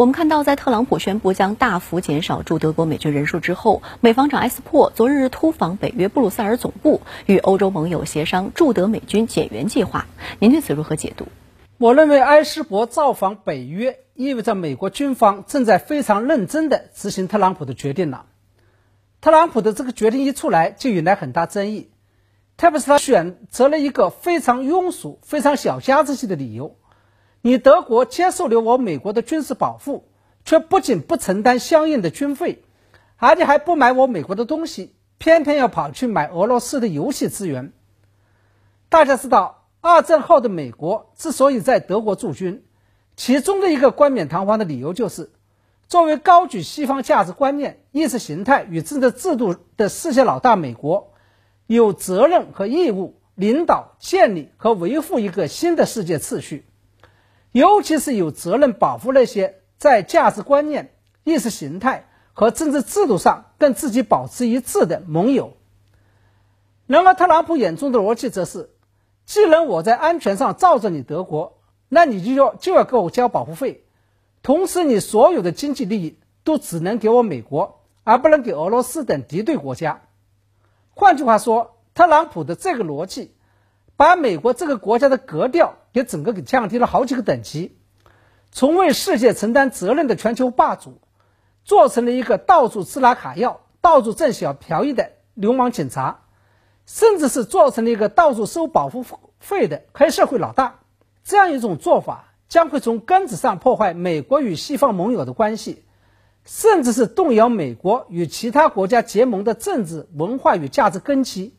我们看到，在特朗普宣布将大幅减少驻德国美军人数之后，美防长埃斯珀昨日突访北约布鲁塞尔总部，与欧洲盟友协商驻德美军减员计划。您对此如何解读？我认为埃斯珀造访北约，意味着美国军方正在非常认真地执行特朗普的决定了。特朗普的这个决定一出来，就引来很大争议，特别是他选择了一个非常庸俗、非常小家子气的理由。你德国接受了我美国的军事保护，却不仅不承担相应的军费，而且还不买我美国的东西，偏偏要跑去买俄罗斯的游戏资源。大家知道，二战后的美国之所以在德国驻军，其中的一个冠冕堂皇的理由就是，作为高举西方价值观念、意识形态与政治制度的世界老大，美国有责任和义务领导、建立和维护一个新的世界秩序。尤其是有责任保护那些在价值观念、意识形态和政治制度上跟自己保持一致的盟友。然而，特朗普眼中的逻辑则是：既然我在安全上罩着你德国，那你就要就要给我交保护费，同时你所有的经济利益都只能给我美国，而不能给俄罗斯等敌对国家。换句话说，特朗普的这个逻辑。把美国这个国家的格调给整个给降低了好几个等级，从为世界承担责任的全球霸主，做成了一个到处吃拿卡要、到处占小便宜的流氓警察，甚至是做成了一个到处收保护费的黑社会老大。这样一种做法将会从根子上破坏美国与西方盟友的关系，甚至是动摇美国与其他国家结盟的政治、文化与价值根基。